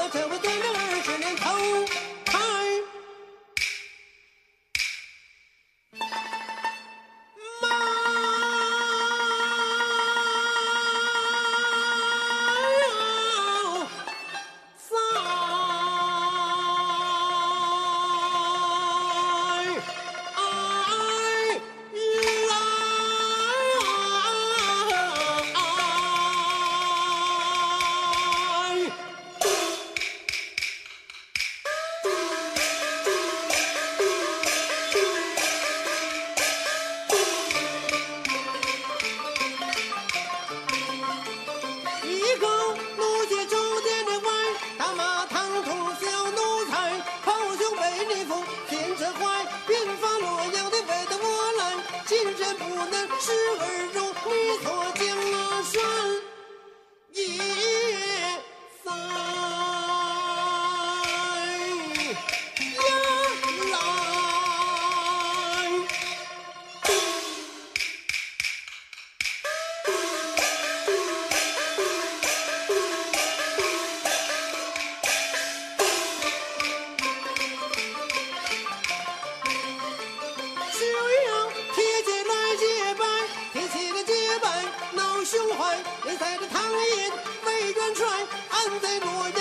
if it was 今天不能吃儿肉，你坐江了算。something would